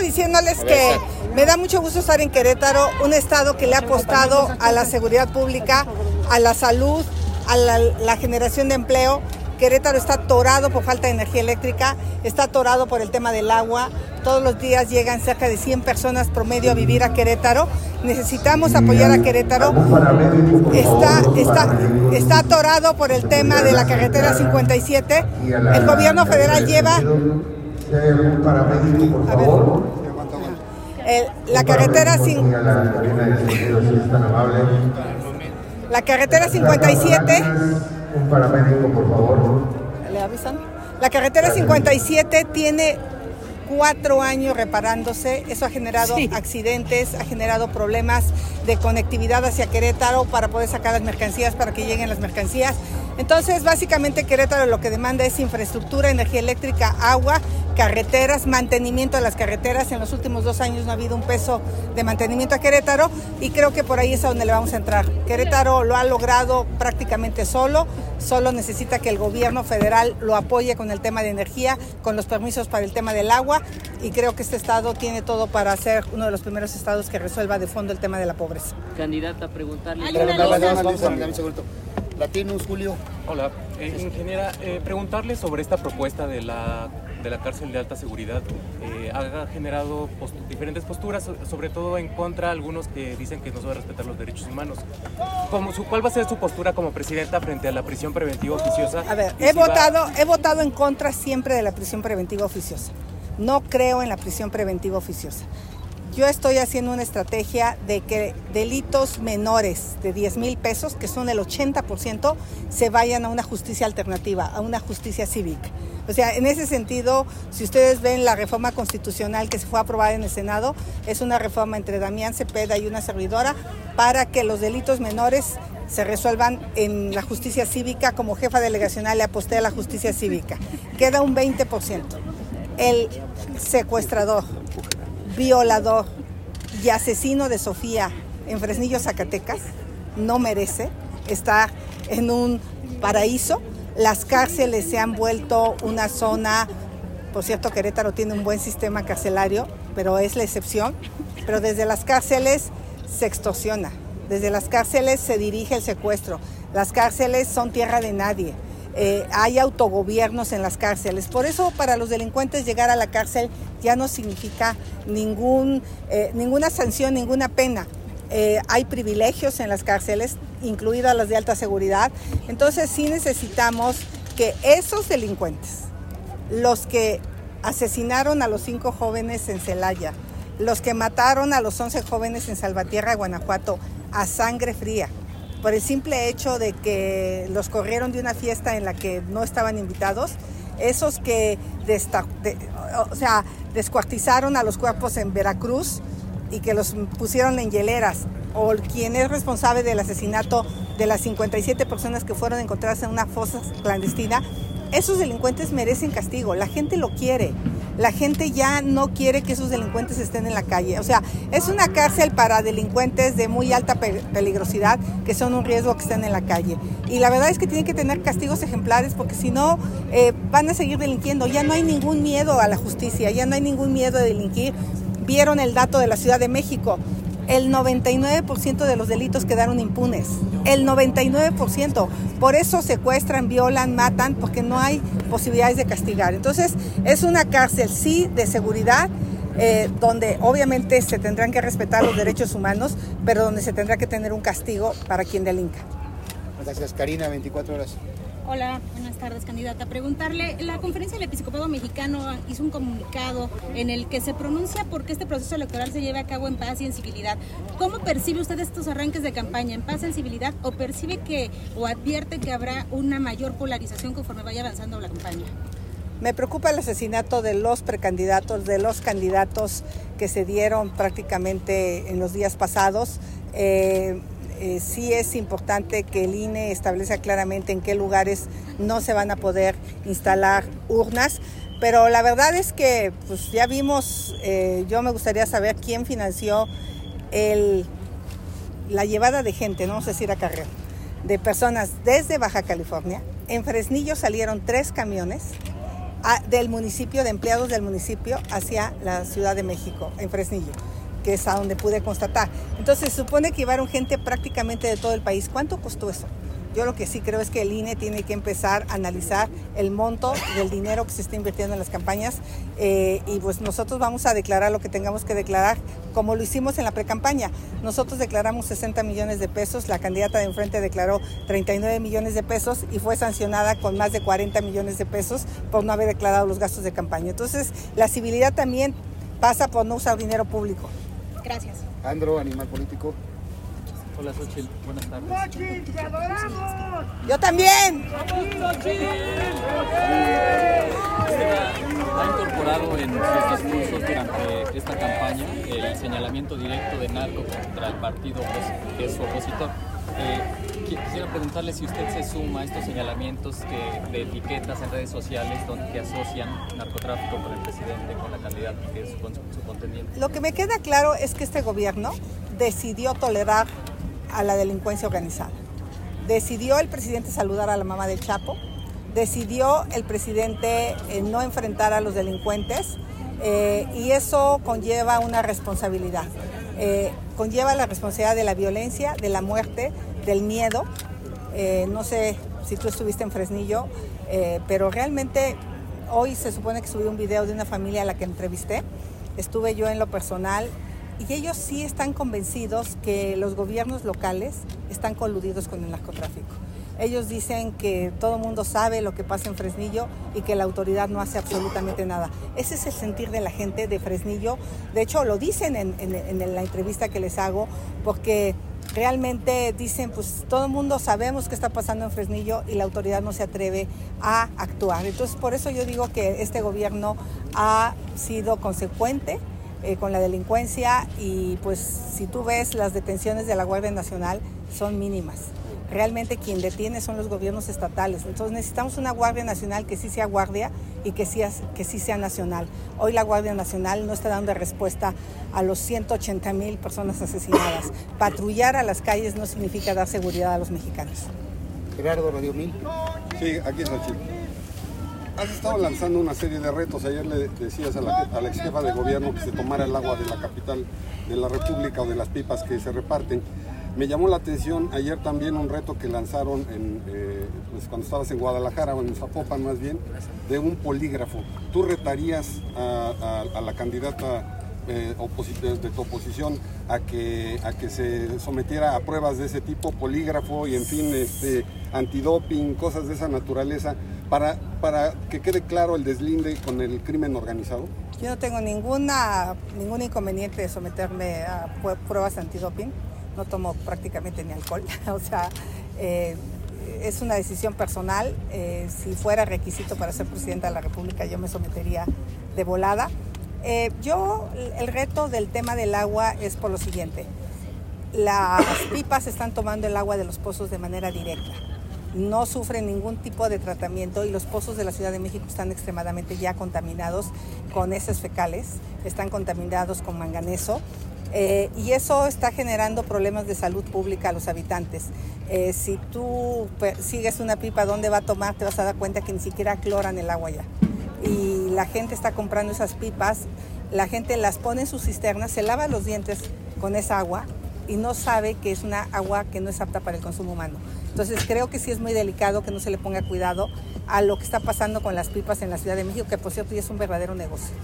diciéndoles que me da mucho gusto estar en Querétaro, un estado que le ha apostado a la seguridad pública, a la salud, a la, generación de empleo. Querétaro está atorado por falta de energía eléctrica, está atorado por el tema del agua. Todos los días llegan cerca de 100 personas promedio a vivir a Querétaro. Necesitamos apoyar a Querétaro. Está, está, está atorado por el tema de la carretera 57. El gobierno federal lleva la carretera sin... La carretera 57. Un paramédico, por favor. ¿Le avisan? La carretera 57 tiene cuatro años reparándose. Eso ha generado accidentes, ha generado problemas de conectividad hacia Querétaro para poder sacar las mercancías, para que lleguen las mercancías. Entonces, básicamente Querétaro lo que demanda es infraestructura, energía eléctrica, agua carreteras, mantenimiento de las carreteras. En los últimos dos años no ha habido un peso de mantenimiento a Querétaro y creo que por ahí es a donde le vamos a entrar. Querétaro lo ha logrado prácticamente solo, solo necesita que el gobierno federal lo apoye con el tema de energía, con los permisos para el tema del agua y creo que este estado tiene todo para ser uno de los primeros estados que resuelva de fondo el tema de la pobreza. Candidata, preguntarle. Latinos, Julio. Hola, eh, ingeniera, eh, preguntarle sobre esta propuesta de la, de la cárcel de alta seguridad. Eh, ha generado diferentes posturas, sobre todo en contra algunos que dicen que no se va a respetar los derechos humanos. Como su, ¿Cuál va a ser su postura como presidenta frente a la prisión preventiva oficiosa? A ver, he, votado, he votado en contra siempre de la prisión preventiva oficiosa. No creo en la prisión preventiva oficiosa. Yo estoy haciendo una estrategia de que delitos menores de 10 mil pesos, que son el 80%, se vayan a una justicia alternativa, a una justicia cívica. O sea, en ese sentido, si ustedes ven la reforma constitucional que se fue aprobada en el Senado, es una reforma entre Damián Cepeda y una servidora para que los delitos menores se resuelvan en la justicia cívica. Como jefa delegacional le aposté a la justicia cívica. Queda un 20%. El secuestrador, violador y asesino de Sofía en Fresnillo, Zacatecas, no merece estar en un paraíso. Las cárceles se han vuelto una zona, por cierto, Querétaro tiene un buen sistema carcelario, pero es la excepción. Pero desde las cárceles se extorsiona, desde las cárceles se dirige el secuestro, las cárceles son tierra de nadie. Eh, hay autogobiernos en las cárceles. Por eso para los delincuentes llegar a la cárcel ya no significa ningún, eh, ninguna sanción, ninguna pena. Eh, hay privilegios en las cárceles, incluidas las de alta seguridad. Entonces sí necesitamos que esos delincuentes, los que asesinaron a los cinco jóvenes en Celaya, los que mataron a los once jóvenes en Salvatierra, Guanajuato, a sangre fría, por el simple hecho de que los corrieron de una fiesta en la que no estaban invitados, esos que o sea, descuartizaron a los cuerpos en Veracruz y que los pusieron en hieleras, o quien es responsable del asesinato de las 57 personas que fueron encontradas en una fosa clandestina, esos delincuentes merecen castigo, la gente lo quiere. La gente ya no quiere que esos delincuentes estén en la calle. O sea, es una cárcel para delincuentes de muy alta peligrosidad que son un riesgo que estén en la calle. Y la verdad es que tienen que tener castigos ejemplares porque si no eh, van a seguir delinquiendo. Ya no hay ningún miedo a la justicia, ya no hay ningún miedo de delinquir. Vieron el dato de la Ciudad de México el 99% de los delitos quedaron impunes. El 99%. Por eso secuestran, violan, matan, porque no hay posibilidades de castigar. Entonces, es una cárcel, sí, de seguridad, eh, donde obviamente se tendrán que respetar los derechos humanos, pero donde se tendrá que tener un castigo para quien delinca. Gracias, Karina, 24 horas. Hola, buenas tardes, candidata. Preguntarle, la Conferencia del Episcopado Mexicano hizo un comunicado en el que se pronuncia por que este proceso electoral se lleve a cabo en paz y en civilidad. ¿Cómo percibe usted estos arranques de campaña, en paz y en civilidad, o percibe que, o advierte que habrá una mayor polarización conforme vaya avanzando la campaña? Me preocupa el asesinato de los precandidatos, de los candidatos que se dieron prácticamente en los días pasados. Eh, eh, sí es importante que el INE establezca claramente en qué lugares no se van a poder instalar urnas, pero la verdad es que pues, ya vimos, eh, yo me gustaría saber quién financió el, la llevada de gente, no vamos a decir a carrera, de personas desde Baja California. En Fresnillo salieron tres camiones a- del municipio, de empleados del municipio hacia la Ciudad de México, en Fresnillo, que es a donde pude constatar. Entonces supone que llevaron gente prácticamente de todo el país. ¿Cuánto costó eso? Yo lo que sí creo es que el INE tiene que empezar a analizar el monto del dinero que se está invirtiendo en las campañas eh, y pues nosotros vamos a declarar lo que tengamos que declarar como lo hicimos en la precampaña. Nosotros declaramos 60 millones de pesos, la candidata de enfrente declaró 39 millones de pesos y fue sancionada con más de 40 millones de pesos por no haber declarado los gastos de campaña. Entonces la civilidad también pasa por no usar dinero público. Gracias. Andro, animal político. Hola Xochitl, buenas tardes. Yo también. Ha incorporado en sus discursos durante esta campaña el señalamiento directo de narco contra el partido que es su opositor. Eh, quisiera preguntarle si usted se suma a estos señalamientos de etiquetas en redes sociales donde asocian narcotráfico con el presidente, con la candidata que es su contendiente. Lo que me queda claro es que este gobierno decidió tolerar a la delincuencia organizada. Decidió el presidente saludar a la mamá del Chapo, decidió el presidente eh, no enfrentar a los delincuentes eh, y eso conlleva una responsabilidad. Eh, conlleva la responsabilidad de la violencia, de la muerte, del miedo. Eh, no sé si tú estuviste en Fresnillo, eh, pero realmente hoy se supone que subí un video de una familia a la que entrevisté. Estuve yo en lo personal y ellos sí están convencidos que los gobiernos locales están coludidos con el narcotráfico. Ellos dicen que todo el mundo sabe lo que pasa en Fresnillo y que la autoridad no hace absolutamente nada. Ese es el sentir de la gente de Fresnillo. De hecho, lo dicen en, la entrevista que les hago, porque realmente dicen, pues todo el mundo sabemos qué está pasando en Fresnillo y la autoridad no se atreve a actuar. Entonces, por eso yo digo que este gobierno ha sido consecuente eh, con la delincuencia y pues si tú ves las detenciones de la Guardia Nacional son mínimas. Realmente quien detiene son los gobiernos estatales. Entonces necesitamos una Guardia Nacional que sí sea guardia y que sí, que sí sea nacional. Hoy la Guardia Nacional no está dando respuesta a los 180 mil personas asesinadas. Patrullar a las calles no significa dar seguridad a los mexicanos. Gerardo, Radio 1000. Sí, aquí es Xochitl. Has estado lanzando una serie de retos. Ayer le decías a la, a la ex jefa de gobierno que se tomara el agua de la capital de la República o de las pipas que se reparten. Me llamó la atención ayer también un reto que lanzaron eh, pues cuando estabas en Guadalajara o en Zapopan más bien, de un polígrafo. ¿Tú retarías a, la candidata eh, de, tu oposición a que, se sometiera a pruebas de ese tipo, polígrafo y en fin, este, antidoping, cosas de esa naturaleza, para, que quede claro el deslinde con el crimen organizado? Yo no tengo ninguna, ningún inconveniente de someterme a pruebas antidoping. No tomo prácticamente ni alcohol. o sea, eh, es una decisión personal. Eh, si fuera requisito para ser presidenta de la República, yo me sometería de volada. Eh, yo, el reto del tema del agua es por lo siguiente. Las pipas están tomando el agua de los pozos de manera directa. No sufren ningún tipo de tratamiento y los pozos de la Ciudad de México están extremadamente ya contaminados con heces fecales, están contaminados con manganeso. Eh, y eso está generando problemas de salud pública a los habitantes. Eh, si tú sigues una pipa, ¿dónde va a tomar? Te vas a dar cuenta que ni siquiera cloran el agua ya y la gente está comprando esas pipas, la gente las pone en sus cisternas, se lava los dientes con esa agua y no sabe que es una agua que no es apta para el consumo humano. Entonces creo que sí es muy delicado que no se le ponga cuidado a lo que está pasando con las pipas en la Ciudad de México, que por cierto ya es un verdadero negocio.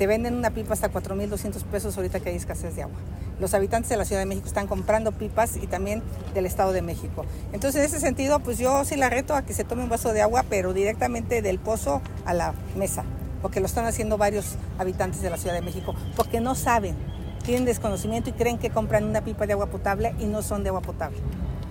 Te venden una pipa hasta 4.200 pesos ahorita que hay escasez de agua. Los habitantes de la Ciudad de México están comprando pipas y también del Estado de México. Entonces, en ese sentido, pues yo sí la reto a que se tome un vaso de agua, pero directamente del pozo a la mesa, porque lo están haciendo varios habitantes de la Ciudad de México, porque no saben, tienen desconocimiento y creen que compran una pipa de agua potable y no son de agua potable.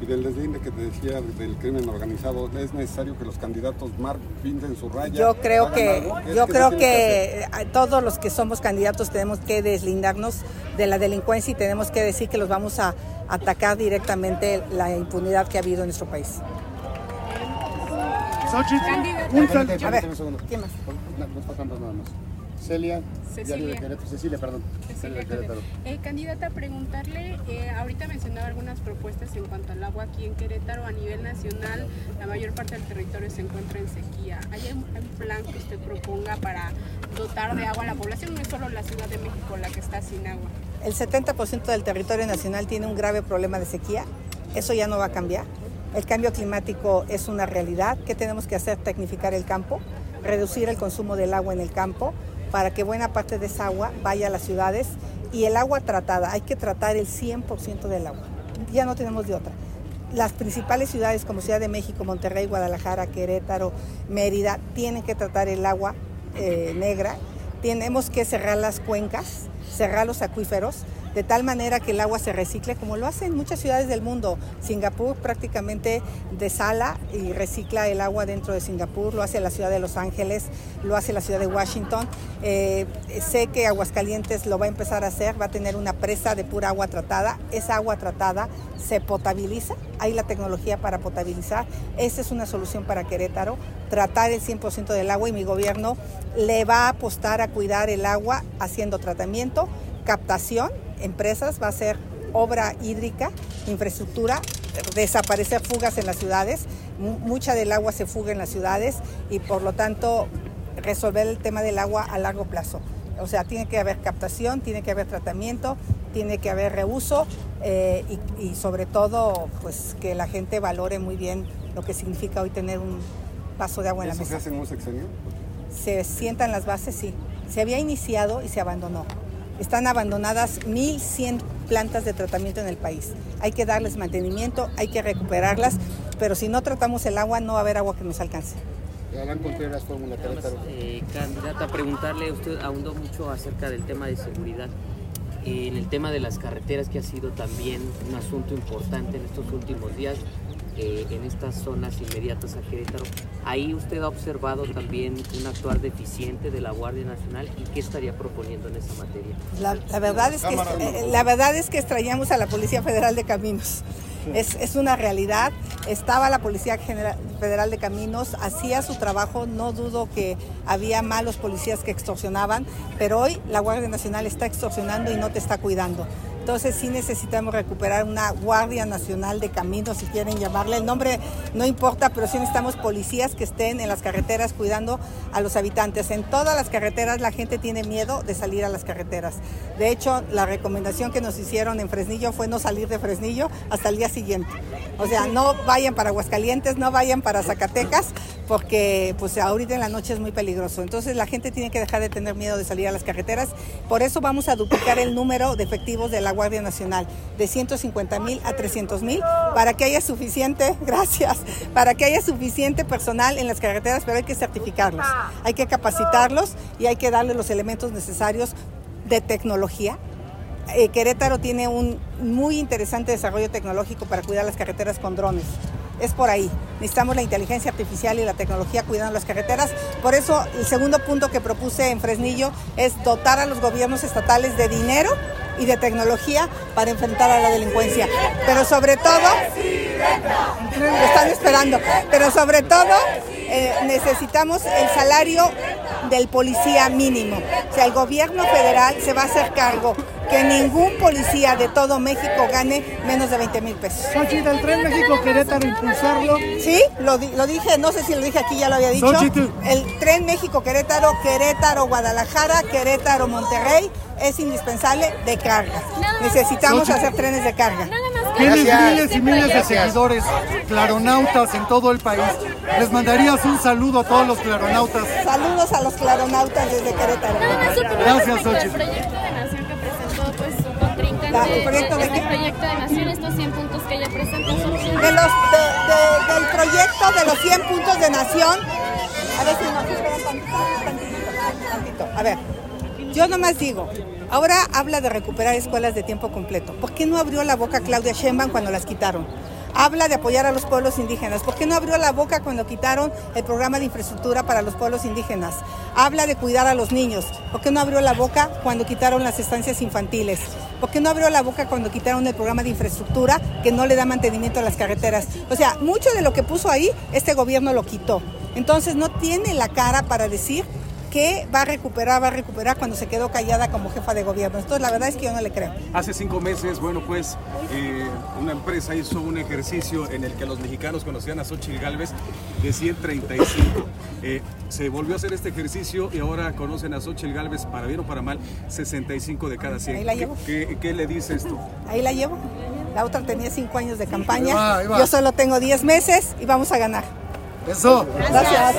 Y del deslinde que te decía del crimen organizado, ¿es necesario que los candidatos mar pinten su raya? Yo creo que, yo creo que eh, todos los que somos candidatos tenemos que deslindarnos de la delincuencia y tenemos que decir que los vamos a atacar directamente la impunidad que ha habido en nuestro país. Xochitl, un A ver. ¿quién más? No, nada más. Celia, Cecilia. Cecilia, perdón. Cecilia, eh, candidata, preguntarle, eh, ahorita mencionaba algunas propuestas en cuanto al agua aquí en Querétaro a nivel nacional, la mayor parte del territorio se encuentra en sequía. ¿Hay un, plan que usted proponga para dotar de agua a la población? No es solo la Ciudad de México la que está sin agua. El 70% del territorio nacional tiene un grave problema de sequía. Eso ya no va a cambiar. El cambio climático es una realidad. ¿Qué tenemos que hacer? Tecnificar el campo, reducir el consumo del agua en el campo para que buena parte de esa agua vaya a las ciudades y el agua tratada, hay que tratar el 100% del agua. Ya no tenemos de otra. Las principales ciudades como Ciudad de México, Monterrey, Guadalajara, Querétaro, Mérida, tienen que tratar el agua eh, negra. Tenemos que cerrar las cuencas, cerrar los acuíferos de tal manera que el agua se recicle, como lo hacen muchas ciudades del mundo. Singapur prácticamente desala y recicla el agua dentro de Singapur, lo hace la ciudad de Los Ángeles, lo hace la ciudad de Washington. Eh, sé que Aguascalientes lo va a empezar a hacer, va a tener una presa de pura agua tratada. Esa agua tratada se potabiliza, hay la tecnología para potabilizar. Esa es una solución para Querétaro, tratar el 100% del agua y mi gobierno le va a apostar a cuidar el agua haciendo tratamiento, captación empresas, va a ser obra hídrica, infraestructura, desaparecer fugas en las ciudades, mucha del agua se fuga en las ciudades y por lo tanto resolver el tema del agua a largo plazo. O sea, tiene que haber captación, tiene que haber tratamiento, tiene que haber reuso eh, y, sobre todo pues que la gente valore muy bien lo que significa hoy tener un vaso de agua en la mesa. se hace en un sexenio? Se sientan las bases, sí. Se había iniciado y se abandonó. Están abandonadas 1.100 plantas de tratamiento en el país. Hay que darles mantenimiento, hay que recuperarlas, pero si no tratamos el agua no va a haber agua que nos alcance. Alan Contreras, Fórmula eh, Candidata, preguntarle, usted ahondó mucho acerca del tema de seguridad. en el tema de las carreteras, que ha sido también un asunto importante en estos últimos días, eh, en estas zonas inmediatas a Querétaro. Ahí usted ha observado también un actuar deficiente de la Guardia Nacional y qué estaría proponiendo en esa materia. La, verdad, es que, eh, la verdad es que extrañamos a la Policía Federal de Caminos. Es, es, una realidad. Estaba la Policía Federal de Caminos, hacía su trabajo, no dudo que había malos policías que extorsionaban, pero hoy la Guardia Nacional está extorsionando y no te está cuidando. Entonces sí necesitamos recuperar una Guardia Nacional de Caminos, si quieren llamarle. El nombre no importa, pero sí necesitamos policías que estén en las carreteras cuidando a los habitantes. En todas las carreteras la gente tiene miedo de salir a las carreteras. De hecho, la recomendación que nos hicieron en Fresnillo fue no salir de Fresnillo hasta el día siguiente. O sea, no vayan para Aguascalientes, no vayan para Zacatecas, porque pues ahorita en la noche es muy peligroso. Entonces la gente tiene que dejar de tener miedo de salir a las carreteras. Por eso vamos a duplicar el número de efectivos de la Guardia Nacional de 150 mil a 300 mil para que haya suficiente, gracias, para que haya suficiente personal en las carreteras, pero hay que certificarlos, hay que capacitarlos y hay que darles los elementos necesarios de tecnología eh, Querétaro tiene un muy interesante desarrollo tecnológico para cuidar las carreteras con drones es por ahí. Necesitamos la inteligencia artificial y la tecnología cuidando las carreteras. Por eso el segundo punto que propuse en Fresnillo es dotar a los gobiernos estatales de dinero y de tecnología para enfrentar a la delincuencia. Pero sobre todo, lo están esperando, pero sobre todo eh, necesitamos el salario del policía mínimo. O sea, el gobierno federal se va a hacer cargo que ningún policía de todo México gane menos de 20 mil pesos. Xochitl, el tren México-Querétaro, impulsarlo. Sí, lo, lo, dije, no sé si lo dije aquí, ya lo había dicho. El tren México-Querétaro, Querétaro-Guadalajara, Querétaro-Monterrey es indispensable de carga. Necesitamos hacer trenes de carga. Tienes miles y miles de seguidores, claronautas en todo el país. Les mandarías un saludo a todos los claronautas. Saludos a los claronautas desde Querétaro. Gracias, Xochitl el proyecto de qué? proyecto de nación, estos 100 puntos que ella presenta. De los, de, del proyecto de los 100 puntos de nación. A ver si nos tantito, A ver, yo nomás digo, ahora habla de recuperar escuelas de tiempo completo. ¿Por qué no abrió la boca Claudia Sheinbaum cuando las quitaron? habla de apoyar a los pueblos indígenas. ¿Por qué no abrió la boca cuando quitaron el programa de infraestructura para los pueblos indígenas? Habla de cuidar a los niños. ¿Por qué no abrió la boca cuando quitaron las estancias infantiles? ¿Por qué no abrió la boca cuando quitaron el programa de infraestructura que no le da mantenimiento a las carreteras? O sea, mucho de lo que puso ahí, este gobierno lo quitó. Entonces no tiene la cara para decir que va a recuperar, va a recuperar cuando se quedó callada como jefa de gobierno. Entonces la verdad es que yo no le creo. Hace cinco meses, bueno, pues eh, una empresa hizo un ejercicio en el que los mexicanos conocían a Xochitl Galvez de 135. Eh, se volvió a hacer este ejercicio y ahora conocen a Xochitl Galvez, para bien o para mal, 65 de cada 100. Ahí la ¿Qué- llevo. ¿Qué, qué le dice esto? Ahí la llevo. La otra tenía cinco años de campaña. Ahí va, ahí va. Yo solo tengo 10 meses y vamos a ganar. Eso. Gracias.